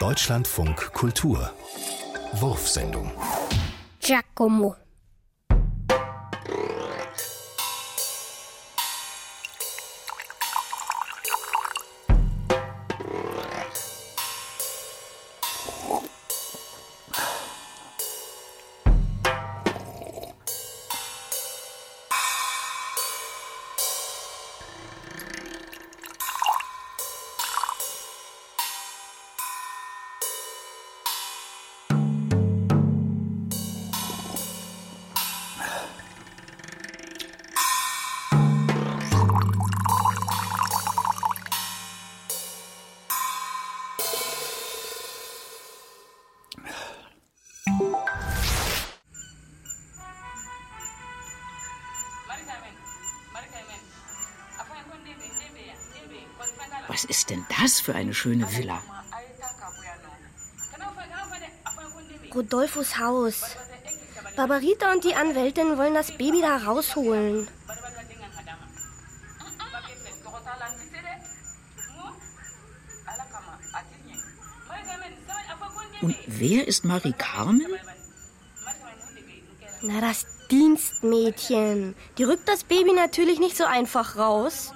Deutschlandfunk Kultur Wurfsendung Giacomo. Was ist denn das für eine schöne Villa? Rodolfos Haus. Barbarita und die Anwältin wollen das Baby da rausholen. Und wer ist Marie Carmen? Na, das Dienstmädchen. Die rückt das Baby natürlich nicht so einfach raus.